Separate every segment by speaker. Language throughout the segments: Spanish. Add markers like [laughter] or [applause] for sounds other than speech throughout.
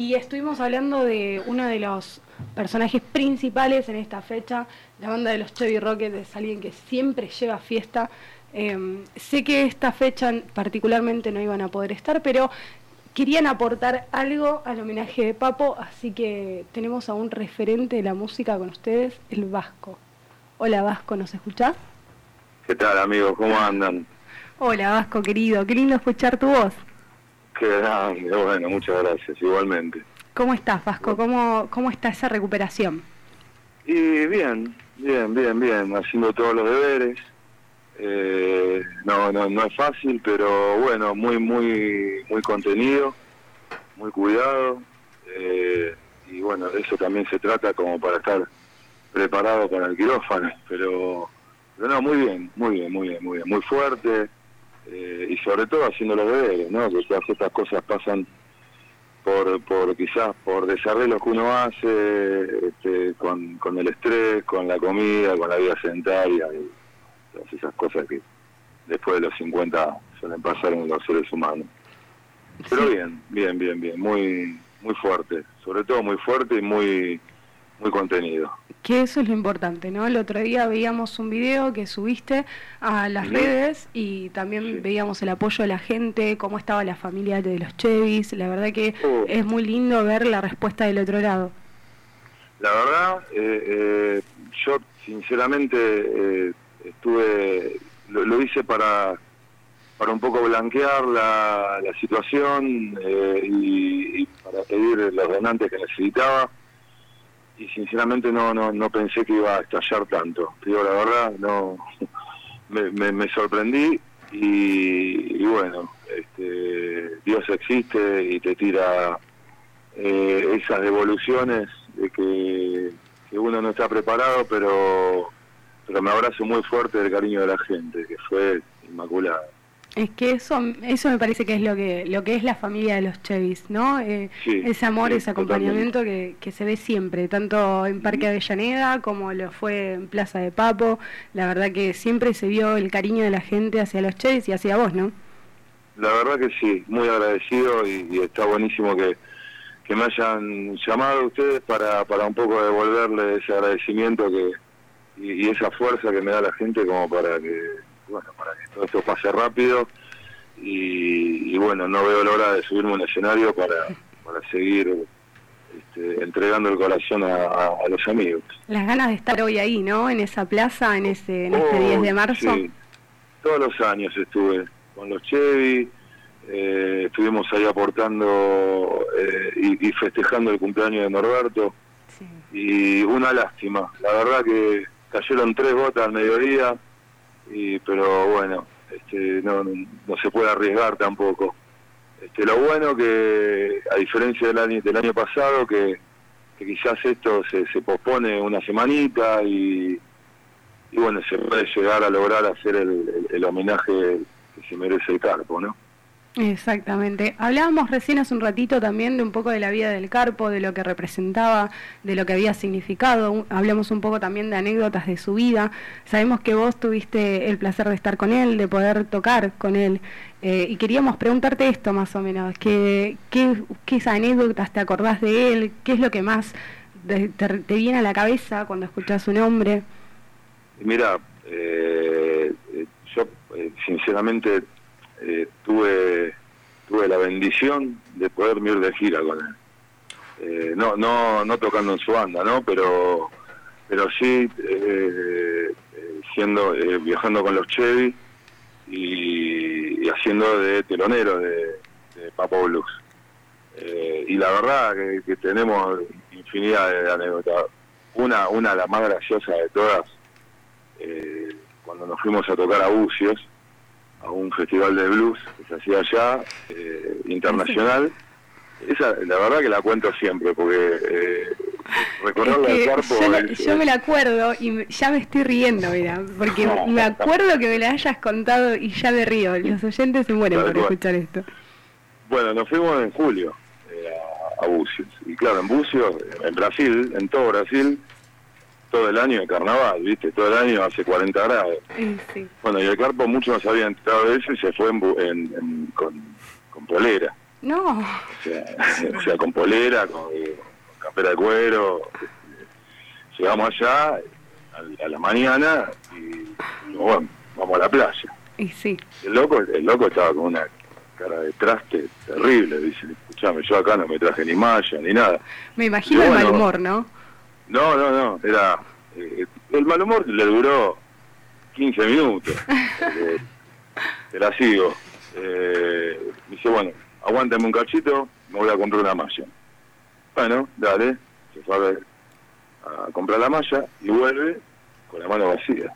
Speaker 1: Y estuvimos hablando de uno de los personajes principales en esta fecha. La banda de los Chevy Rockets es alguien que siempre lleva fiesta. Em, sé que esta fecha particularmente no iban a poder estar, pero querían aportar algo al homenaje de Papo, así que tenemos a un referente de la música con ustedes, el Vasco. Hola Vasco, ¿nos escuchás?
Speaker 2: ¿Qué tal amigos? ¿Cómo andan?
Speaker 1: Hola Vasco, querido, qué lindo escuchar tu voz.
Speaker 2: Qué grande, bueno, muchas gracias, igualmente.
Speaker 1: ¿Cómo estás, Vasco? ¿Cómo, cómo está esa recuperación?
Speaker 2: Y bien, bien, bien, bien, haciendo todos los deberes. Eh, no, no, no es fácil, pero bueno, muy, muy, muy contenido, muy cuidado. Eh, y bueno, de eso también se trata como para estar preparado para el quirófano. Pero, pero no, muy bien, muy bien, muy bien, muy bien, muy fuerte eh, y sobre todo haciendo los deberes, ¿no? Que todas estas cosas pasan por, por quizás por desarrollo que uno hace, este, con, con el estrés, con la comida, con la vida sedentaria y todas esas cosas que después de los 50 suelen pasar en los seres humanos. Pero bien, bien, bien, bien, muy muy fuerte, sobre todo muy fuerte y muy muy contenido.
Speaker 1: Que eso es lo importante, ¿no? El otro día veíamos un video que subiste a las redes y también veíamos el apoyo de la gente, cómo estaba la familia de los Chevys. La verdad que oh. es muy lindo ver la respuesta del otro lado.
Speaker 2: La verdad, eh, eh, yo sinceramente eh, estuve, lo, hice para para un poco blanquear la, la situación y, y, para pedir los donantes que necesitaba y sinceramente no, no, no pensé que iba a estallar tanto. Digo, la verdad, no [laughs] me, me, sorprendí y, bueno, este, Dios existe y te tira eh, esas devoluciones de que, uno no está preparado, pero, pero me abrazo muy fuerte del cariño de la gente, que fue inmaculado.
Speaker 1: Es que eso, eso me parece que es lo que, lo que es la familia de los Chevys, ¿no? Eh, ese amor, ese acompañamiento que, que, se ve siempre, tanto en Parque Avellaneda como lo fue en Plaza de Papo. La verdad que siempre se vio el cariño de la gente hacia los Chevys y hacia vos, ¿no?
Speaker 2: La verdad que sí, muy agradecido y, está buenísimo que, que, me hayan llamado ustedes para, para un poco devolverle ese agradecimiento que y, y esa fuerza que me da la gente como para que bueno, para que todo esto pase rápido y, bueno, no veo la hora de subirme a un escenario para, para seguir este, entregando el corazón a, los amigos.
Speaker 1: Las ganas de estar hoy ahí, ¿no? En esa plaza, en ese en este 10 de marzo. Sí.
Speaker 2: Todos los años estuve con los Chevy, eh, estuvimos ahí aportando eh, y, festejando el cumpleaños de Norberto. Y una lástima, la verdad que cayeron tres gotas al mediodía, y pero bueno, este, no, no, se puede arriesgar tampoco. Este, lo bueno que, a diferencia del año, del año pasado, que, quizás esto se, se pospone una semanita y, y bueno, se puede llegar a lograr hacer el, el homenaje que se merece el carpo, ¿no?
Speaker 1: Exactamente. Hablábamos recién hace un ratito también de un poco de la vida del Carpo, de lo que representaba, de lo que había significado. Hablamos un poco también de anécdotas de su vida. Sabemos que vos tuviste el placer de estar con él, de poder tocar con él. Eh, y queríamos preguntarte esto más o menos. ¿Qué, qué, qué anécdotas te acordás de él? ¿Qué es lo que más te, viene a la cabeza cuando escuchás su nombre?
Speaker 2: Mira, eh, yo eh, sinceramente eh, tuve tuve la bendición de poder ir de gira con él. Eh, no, no, no tocando en su banda, ¿no? Pero, pero sí eh, siendo, viajando con los Chevy y, haciendo de telonero de, Papo Blues. y la verdad que, tenemos infinidad de anécdotas. Una, una las más graciosas de todas, cuando nos fuimos a tocar a Bucios, a un festival de blues que se hacía allá, eh, internacional. Esa, la verdad que la cuento siempre, porque eh, recordarla del carpo...
Speaker 1: Yo, me la acuerdo y ya me estoy riendo, mira, porque me acuerdo que me la hayas contado y ya me río. Los oyentes se mueren por escuchar esto.
Speaker 2: Bueno, nos fuimos en julio eh, a, a Bucios. Y claro, en Bucios, en Brasil, en todo Brasil, todo el año de carnaval, ¿viste? Todo el año hace 40 grados. Bueno, y el carpo mucho no se había enterado de eso y se fue en, con, polera.
Speaker 1: No.
Speaker 2: O sea, [laughs] o sea con polera, con, con campera de cuero. Llegamos allá a, a la mañana y bueno, vamos a la playa.
Speaker 1: Y sí.
Speaker 2: El loco, el loco estaba con una cara de traste terrible, dice, escuchame, yo acá no me traje ni malla ni nada.
Speaker 1: Me imagino el mal humor, ¿no?
Speaker 2: No, no, no, era... eh, el mal humor le duró 15 minutos. [laughs] Eh, te la sigo. Eh, dice, bueno, aguántame un cachito, me voy a comprar una malla. Bueno, dale, se fue a, ver, a comprar la malla y vuelve con la mano vacía.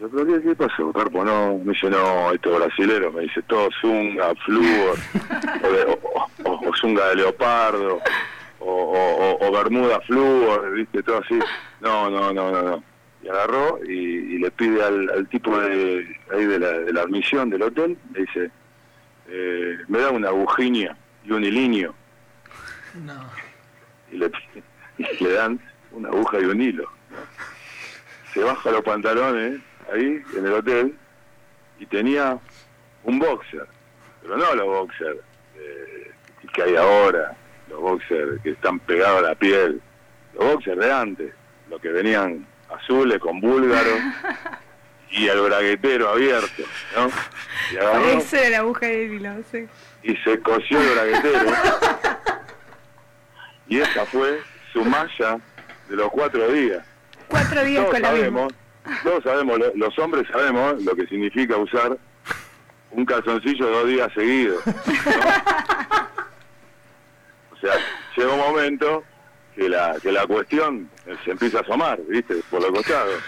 Speaker 2: Yo, pero ¿qué, qué pasó, Carpo? No, me dice, no, esto es brasilero, me dice, todo zunga, flúor, [laughs] o, de- o- o- o zunga de leopardo, o, o, o- o bermuda flúor, viste, todo así. [laughs] No, no, no, no, no. Y agarró y, y le pide al, al tipo de ahí de la, de la admisión del hotel, le dice, eh, me da una agujiña y un hilinio,
Speaker 3: No.
Speaker 2: y le, [laughs] y le dan una aguja y un hilo. ¿no? Se baja los pantalones ahí en el hotel y tenía un boxer, pero no los boxers eh, que hay ahora, los boxers que están pegados a la piel, los boxers de antes, los que venían azules con búlgaros [laughs] y el braguetero abierto, ¿no? Y agarró
Speaker 1: era la aguja del hilo, sí.
Speaker 2: y se cosió el braguetero. [laughs] y esa fue su malla de los cuatro días.
Speaker 1: Cuatro días
Speaker 2: Todos
Speaker 1: con la misma.
Speaker 2: sabemos, todos sabemos, lo- los hombres sabemos lo que significa usar un calzoncillo dos días seguidos. ¿no? [laughs] llega un momento que la, que la cuestión se empieza a asomar, ¿viste? Por los costados.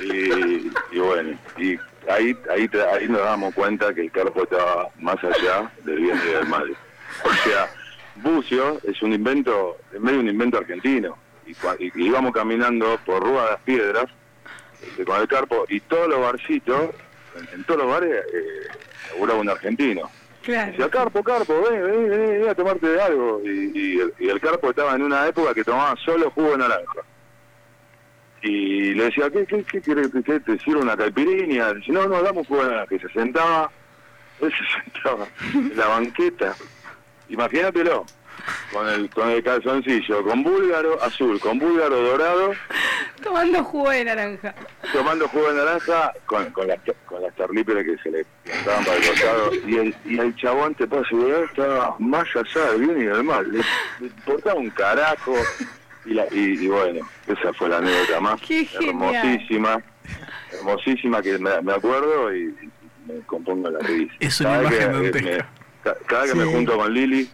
Speaker 2: Y, bueno, y ahí, ahí, ahí nos damos cuenta que el carpo estaba más allá del bien y del mal. O sea, bucio es un invento, es medio un invento argentino. Y, íbamos caminando por Rúa de las Piedras este, con el carpo y todos los barcitos, en, en todos los bares, eh, un argentino. Decía,
Speaker 1: Claro.
Speaker 2: Carpo, Carpo, ven, ven, ven, ven a tomarte algo. Y, el, Carpo estaba en una época que tomaba solo jugo de naranja. Y le decía, ¿qué, qué, qué que te- una caipirinha? Dice, no, no, dame un jugo de naranja. Y se sentaba, él [laughs] se sentaba en la banqueta. Imagínatelo, con el, con el calzoncillo, con búlgaro azul, con búlgaro dorado,
Speaker 1: Tomando jugo de naranja.
Speaker 2: tomando jugo de naranja con, con, las, con las tarlíperas que se le plantaban para el costado. Y el, y el chabón te puedo asegurar estaba más allá del bien y del mal. Le, le un carajo. Y, la, y, y bueno esa fue la anécdota más
Speaker 1: Qué
Speaker 2: hermosísima hermosísima que me, me acuerdo y, y me compongo la risa.
Speaker 3: Es una
Speaker 2: Cada
Speaker 3: imagen
Speaker 2: que,
Speaker 3: dantesca.
Speaker 2: me- ca- cada que me junto con Lili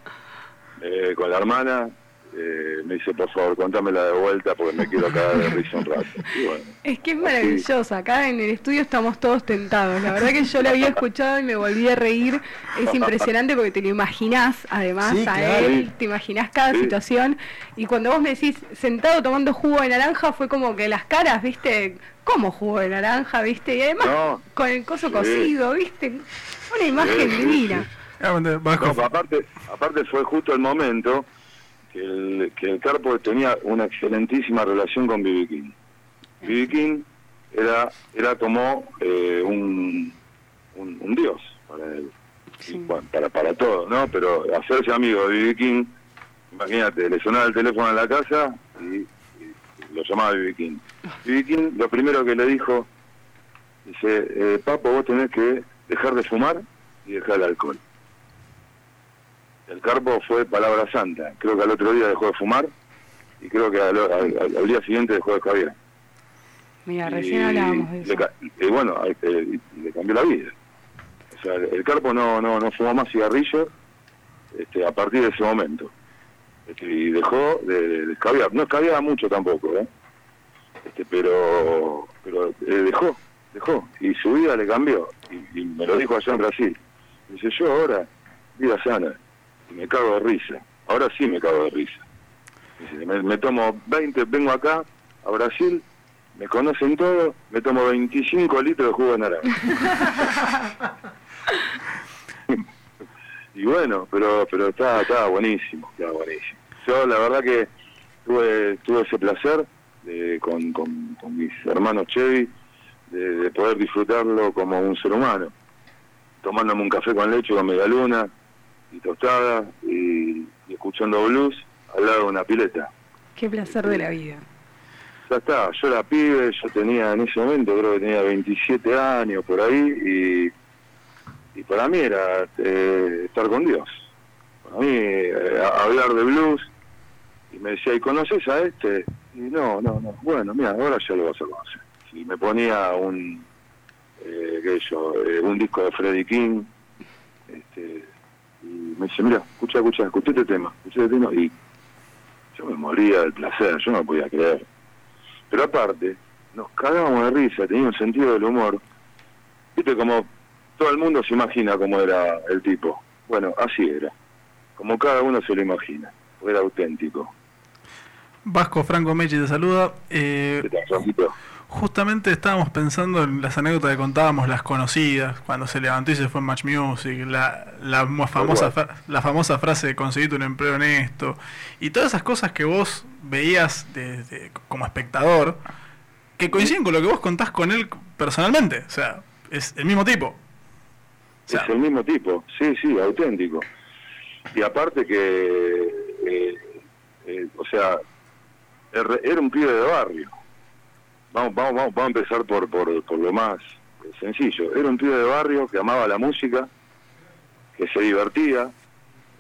Speaker 2: eh, con la hermana eh, me dice por favor contámela de vuelta porque me quiero cagar de risa un rato y bueno
Speaker 1: Es que es maravilloso. Acá en el estudio estamos todos tentados. La verdad que yo la había escuchado y me volví a reír. Es impresionante porque te lo imaginás, además,
Speaker 3: Sí,
Speaker 1: a
Speaker 3: claro.
Speaker 1: él, te imaginás cada
Speaker 2: Sí.
Speaker 1: situación. Y cuando vos me decís sentado tomando jugo de naranja, fue como que las caras, viste, como jugo de naranja, viste, y además
Speaker 2: No.
Speaker 1: con el coso
Speaker 2: Sí.
Speaker 1: cocido, viste. Una imagen
Speaker 2: Sí, sí,
Speaker 1: divina.
Speaker 2: No, aparte, aparte fue justo el momento que el, que el Carpo tenía una excelentísima relación con B.B. King. B.B. King era, era como eh, un, un, un dios para él,
Speaker 1: Sí.
Speaker 2: Y, bueno, para, para todo, ¿no? Pero hacerse amigo de B.B. King, imagínate, le sonaba el teléfono en la casa y, y lo llamaba B.B. King. B.B. King lo primero que le dijo, dice, eh, Papo, vos tenés que dejar de fumar y dejar el alcohol. El carpo fue palabra santa. Creo que al otro día dejó de fumar y creo que al, al- al- al día siguiente dejó de caviar.
Speaker 1: Mira, recién hablábamos de eso.
Speaker 2: y bueno, eh, y le cambió la vida. O sea, el carpo no, no, no fumó más cigarrillos este, a partir de ese momento. Este, y dejó de, de, de escabiar. No escabiaba mucho tampoco, ¿eh? Este, pero pero eh, dejó, dejó. Y su vida le cambió. Y, y me lo dijo allá en Brasil. Dice, yo ahora, vida sana, me cago de risa. Ahora sí me cago de risa. Me, me tomo 20, vengo acá a Brasil, me conocen todos, me tomo 25 litros de jugo de naranja. [laughs] y bueno, pero pero estaba, estaba buenísimo, estaba buenísimo. Yo la verdad que tuve, tuve ese placer de, con, con, con mis hermanos Chevy de, de poder disfrutarlo como un ser humano, tomándome un café con leche con media luna, y tostada y, y escuchando blues al lado de una pileta.
Speaker 1: Qué placer de la vida.
Speaker 2: Ya está, yo era pibe, yo tenía en ese momento, creo que tenía 27 años por ahí, y, y para mí era eh, estar con Dios. Para mí, eh, a- hablar de blues, y me decía, ¿y conoces a este? Y no, no, no, bueno, mira, ahora ya lo vas a conocer. Y me ponía un, eh, qué sé yo, eh, un disco de Freddie King, este, me dice, mira, escucha, escucha, escuché este tema, escuché este tema, y yo me moría del placer, yo no podía creer. Pero aparte, nos cagábamos de risa, tenía un sentido del humor. Viste como todo el mundo se imagina cómo era el tipo. Bueno, así era. Como cada uno se lo imagina. Era auténtico.
Speaker 3: Vasco Franco Mechi te saluda. Eh,
Speaker 2: ¿Qué tal?
Speaker 3: Justamente estábamos pensando en las anécdotas que contábamos, las conocidas, cuando se levantó y se fue en Match Music, la, la mo- famosa, la famosa frase de conseguirte un empleo honesto, y todas esas cosas que vos veías de- de- como espectador, que coinciden con lo que vos contás con él personalmente. O sea, es el mismo tipo. O sea,
Speaker 2: es el mismo tipo, sí, sí, auténtico. Y aparte que, eh, eh, o sea, er- era un pibe de barrio. Vamos, vamos, vamos, vamos a empezar por, por, por lo más sencillo. Era un pibe de barrio que amaba la música, que se divertía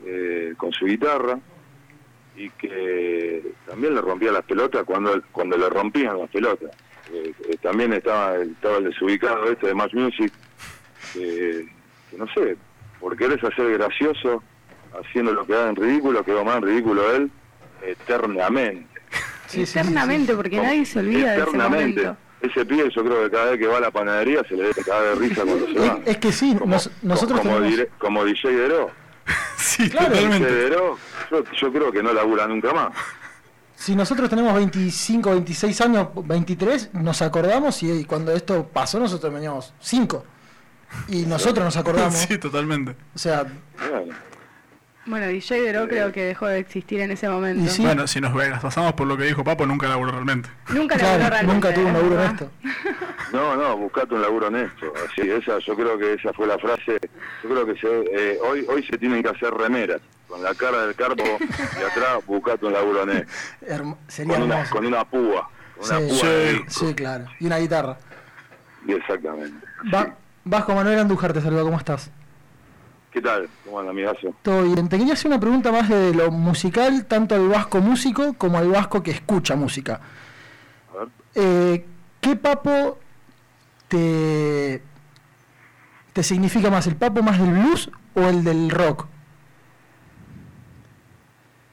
Speaker 2: eh, con su guitarra y que también le rompía las pelotas cuando cuando le rompían las pelotas. Eh, eh, también estaba, estaba el desubicado este de Match Music, que, no sé, por querés hacer gracioso, haciendo lo que haga en ridículo, quedó más ridículo él, eternamente.
Speaker 4: Sí, sí, sí,
Speaker 1: Eternamente, porque nadie se olvida de ese
Speaker 2: eternamente.
Speaker 1: momento.
Speaker 2: Ese pibe yo creo que cada vez que va a la panadería se le debe caer de risa cuando se va.
Speaker 4: Es, es que sí,
Speaker 2: Como-
Speaker 4: nos- nosotros
Speaker 2: como,
Speaker 4: tenemos...
Speaker 2: dire- como DJ Dero. [laughs]
Speaker 3: sí,
Speaker 4: Claro.
Speaker 2: DJ
Speaker 3: totalmente.
Speaker 2: Dero, yo, yo creo que no labura nunca más.
Speaker 4: Si nosotros tenemos 25, 26 años, 23, nos acordamos y, y cuando esto pasó nosotros teníamos 5. Y nosotros nos acordamos. [laughs]
Speaker 3: Sí, totalmente.
Speaker 4: O sea,
Speaker 2: Bueno,
Speaker 1: Bueno, DJ Dero creo que dejó de existir en ese momento.
Speaker 4: Y sí.
Speaker 3: Bueno, si nos pasamos por lo que dijo Papo, nunca laburó realmente.
Speaker 1: Nunca
Speaker 4: claro,
Speaker 1: laburó realmente,
Speaker 4: nunca tuvo un
Speaker 1: es
Speaker 4: laburo en
Speaker 1: verdad.
Speaker 4: esto.
Speaker 2: No, no, buscate un laburo honesto. Así, esa, yo creo que esa fue la frase. Yo creo que se, eh, hoy hoy se tienen que hacer remeras. Con la cara del carpo y atrás, buscate un laburo honesto.
Speaker 4: Hermo- sería
Speaker 2: Con una, con una púa. Con una
Speaker 4: Sí,
Speaker 2: púa
Speaker 3: sí,
Speaker 2: de disco.
Speaker 4: Sí, claro. Y una guitarra.
Speaker 2: Y Exactamente.
Speaker 4: Va- Vasco Manuel Andújar te saluda, ¿cómo estás?
Speaker 2: ¿Qué tal? ¿Cómo anda, amigazo?
Speaker 4: Todo bien. Te quería hacer una pregunta más de lo musical, tanto al vasco músico como al vasco que escucha música.
Speaker 2: A ver.
Speaker 4: Eh, ¿Qué papo te, te significa más? ¿El papo más del blues o el del rock?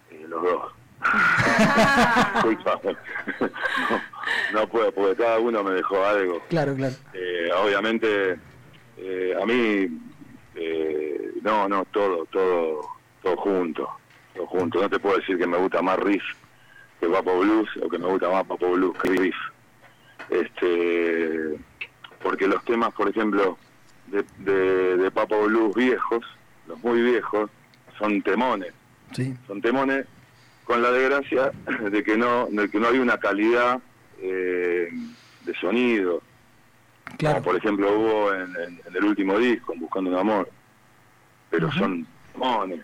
Speaker 2: Eh, los dos. [laughs] [laughs] No, no puedo, porque cada uno me dejó algo.
Speaker 4: Claro, claro.
Speaker 2: Eh, obviamente, a mí, no, no, todo, todo, todo junto, todo junto. No te puedo decir que me gusta más riff que Papo Blues o que me gusta más Papo Blues que riff. Este, porque los temas, por ejemplo, de, de, de Papo Blues viejos, los muy viejos, son temones
Speaker 4: Sí.
Speaker 2: son temones con la desgracia [clears throat] de que no de que no hay una calidad eh, de sonido
Speaker 4: Claro.
Speaker 2: como por ejemplo hubo en, en- en el último disco en Buscando un Amor pero son demones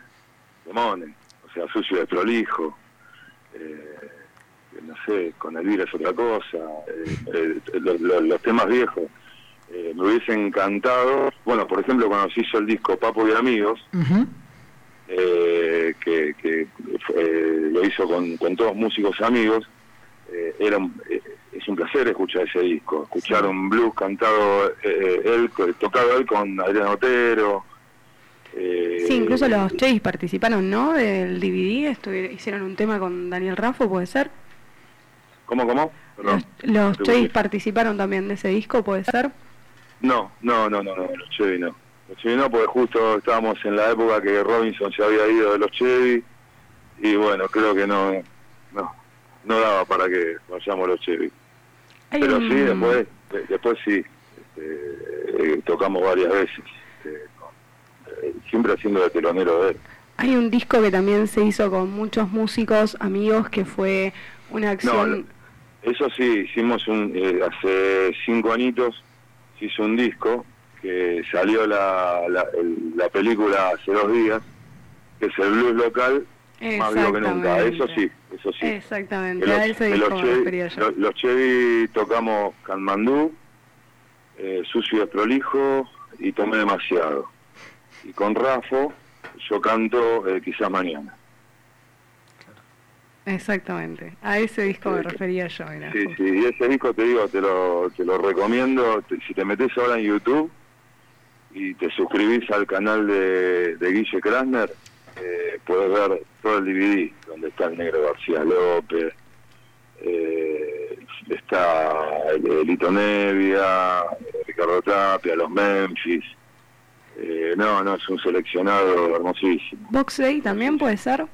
Speaker 2: demones o sea sucio de prolijo eh, no sé con Elvira es otra cosa eh, eh, lo- lo- los temas viejos me hubiesen encantado bueno por ejemplo cuando se hizo el disco Papo y Amigos eh, que, que, eh, lo hizo con, con todos músicos amigos. Eh, era un- es un placer escuchar ese disco, escuchar un blues cantado eh, él, tocado él con Adrián Otero. Eh,
Speaker 1: Sí, incluso los Chase participaron, ¿no? Del DVD, estuvi- hicieron un tema con Daniel Raffo, ¿puede ser?
Speaker 2: ¿Cómo, cómo? Perdón.
Speaker 1: Los, los
Speaker 2: escuché.
Speaker 1: participaron también de ese disco, ¿puede ser?
Speaker 2: No, no, no, no, no, los Chevy no. Los Chevy no, porque justo estábamos en la época que Robinson se había ido de los Chevy y bueno, creo que no, no, no daba para que vayamos los Chevy. Pero
Speaker 1: un-
Speaker 2: sí, después, de- después sí, este, tocamos varias veces, siempre haciendo de telonero de él.
Speaker 1: Hay un disco que también se hizo con muchos músicos amigos que fue una acción...
Speaker 2: Eso sí, hicimos un, eh, hace cinco añitos, se hizo un disco que salió la, la, el- la película hace dos días, que es el blues local, más vivo que nunca. Eso sí, eso sí.
Speaker 1: Exactamente, a ese disco
Speaker 2: los,
Speaker 1: yo.
Speaker 2: Los, los Chevy tocamos Kanmandú, eh, Sucio y Prolijo y Tomé Demasiado. Y con Rafo yo canto eh, Quizás Mañana.
Speaker 1: Exactamente, a ese disco me
Speaker 2: Sí,
Speaker 1: refería yo. mira,
Speaker 2: Sí, sí, y ese disco te digo, te lo, te lo recomiendo. te- si te metes ahora en YouTube y te suscribís al canal de, de Guille Krasner, eh, puedes ver todo el DVD, donde está el negro García López, eh, está el, el Lito Nevia, eh, Ricardo Tapia, los Memphis. Eh, no, no, es un seleccionado hermosísimo.
Speaker 1: Box Day también puede ser.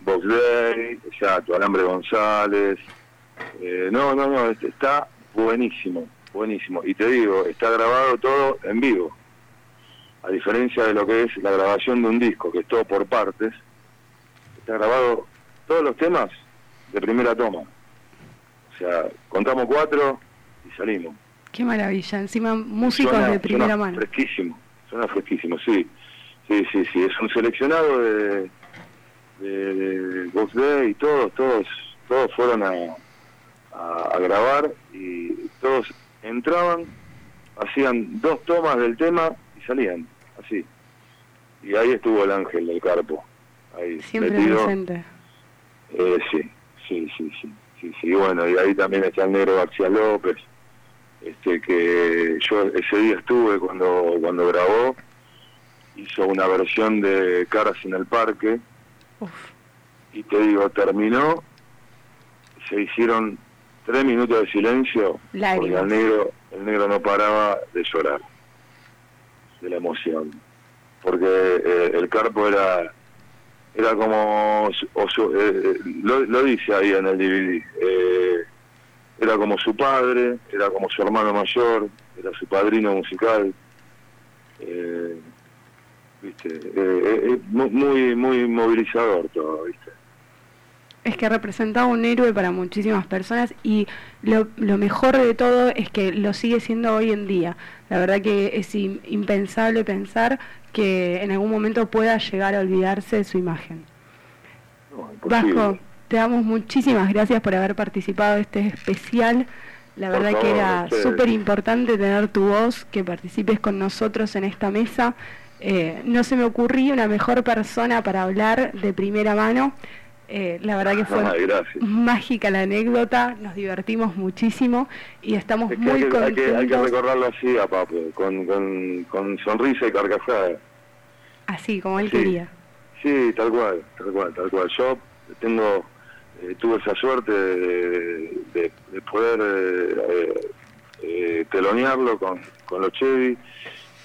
Speaker 2: Box Day, exacto, Alambre González. Eh, no, no, no, este- está buenísimo, buenísimo. Y te digo, está grabado todo en vivo. A diferencia de lo que es la grabación de un disco, que es todo por partes, está grabado todos los temas de primera toma. O sea, contamos cuatro y salimos.
Speaker 1: Qué maravilla, encima músicos
Speaker 2: Suena-
Speaker 1: de primera
Speaker 2: suena
Speaker 1: mano.
Speaker 2: Fresquísimo, suena fresquísimo, sí. Sí, sí, sí. Es un seleccionado de, de, de Box Day y todos, todos, todos fueron a, a, a grabar y todos entraban, hacían dos tomas del tema y salían, así. Y ahí estuvo el ángel del carpo, ahí
Speaker 1: Siempre
Speaker 2: metido.
Speaker 1: presente.
Speaker 2: Eh, sí, sí, sí, sí, sí, sí. Bueno, y ahí también está el negro García López, este que yo ese día estuve cuando cuando grabó, hizo una versión de Caras en el Parque.
Speaker 1: Uf,
Speaker 2: y te digo, terminó, se hicieron tres minutos de silencio porque
Speaker 1: Lágrimas.
Speaker 2: el negro, el negro no paraba de llorar, de la emoción, porque eh, el carpo era era como o su- eh, lo, lo dice ahí en el DVD eh, era como su padre era como su hermano mayor era su padrino musical eh, viste Eh, eh, eh, mu- muy muy movilizador todo viste
Speaker 1: Es que representaba un héroe para muchísimas personas y lo, lo mejor de todo es que lo sigue siendo hoy en día. La verdad que es im- impensable pensar que en algún momento pueda llegar a olvidarse de su imagen.
Speaker 2: No.
Speaker 1: Vasco, te damos muchísimas gracias por haber participado de este especial. La verdad que
Speaker 2: favor,
Speaker 1: era
Speaker 2: ustedes.
Speaker 1: súper importante tener tu voz, que participes con nosotros en esta mesa. Eh, no se me ocurría una mejor persona para hablar de primera mano. Eh, la verdad que fue
Speaker 2: gracias.
Speaker 1: mágica la anécdota, nos divertimos muchísimo y estamos
Speaker 2: Es que
Speaker 1: muy
Speaker 2: hay, que, hay, que, hay que
Speaker 1: contentos,
Speaker 2: recordarlo así a Papo, con, con, con sonrisa y carcajada.
Speaker 1: así como él
Speaker 2: Sí.
Speaker 1: quería.
Speaker 2: Sí, tal cual, tal cual, tal cual. Yo tengo, eh, tuve esa suerte de, de- de poder eh, eh, telonearlo con, con los Chevy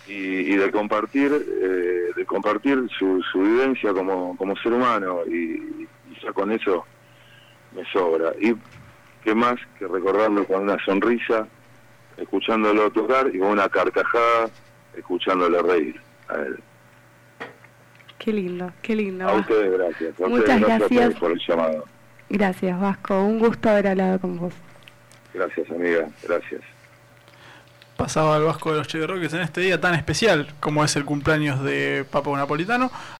Speaker 2: y, y de compartir, eh, de compartir su, su vivencia como, como ser humano y, y ya con eso me sobra. Y qué más que recordarlo con una sonrisa, escuchándolo tocar y con una carcajada, escuchándole reír a él.
Speaker 1: Qué lindo, qué lindo.
Speaker 2: A ustedes gracias. A
Speaker 1: Muchas
Speaker 2: ustedes, gracias. a
Speaker 1: gracias.
Speaker 2: por el llamado.
Speaker 1: Gracias Vasco, un gusto haber hablado con vos.
Speaker 2: Gracias, amiga. Gracias.
Speaker 3: Pasaba el Vasco de los Che Roques en este día tan especial como es el cumpleaños de Papo Napolitano.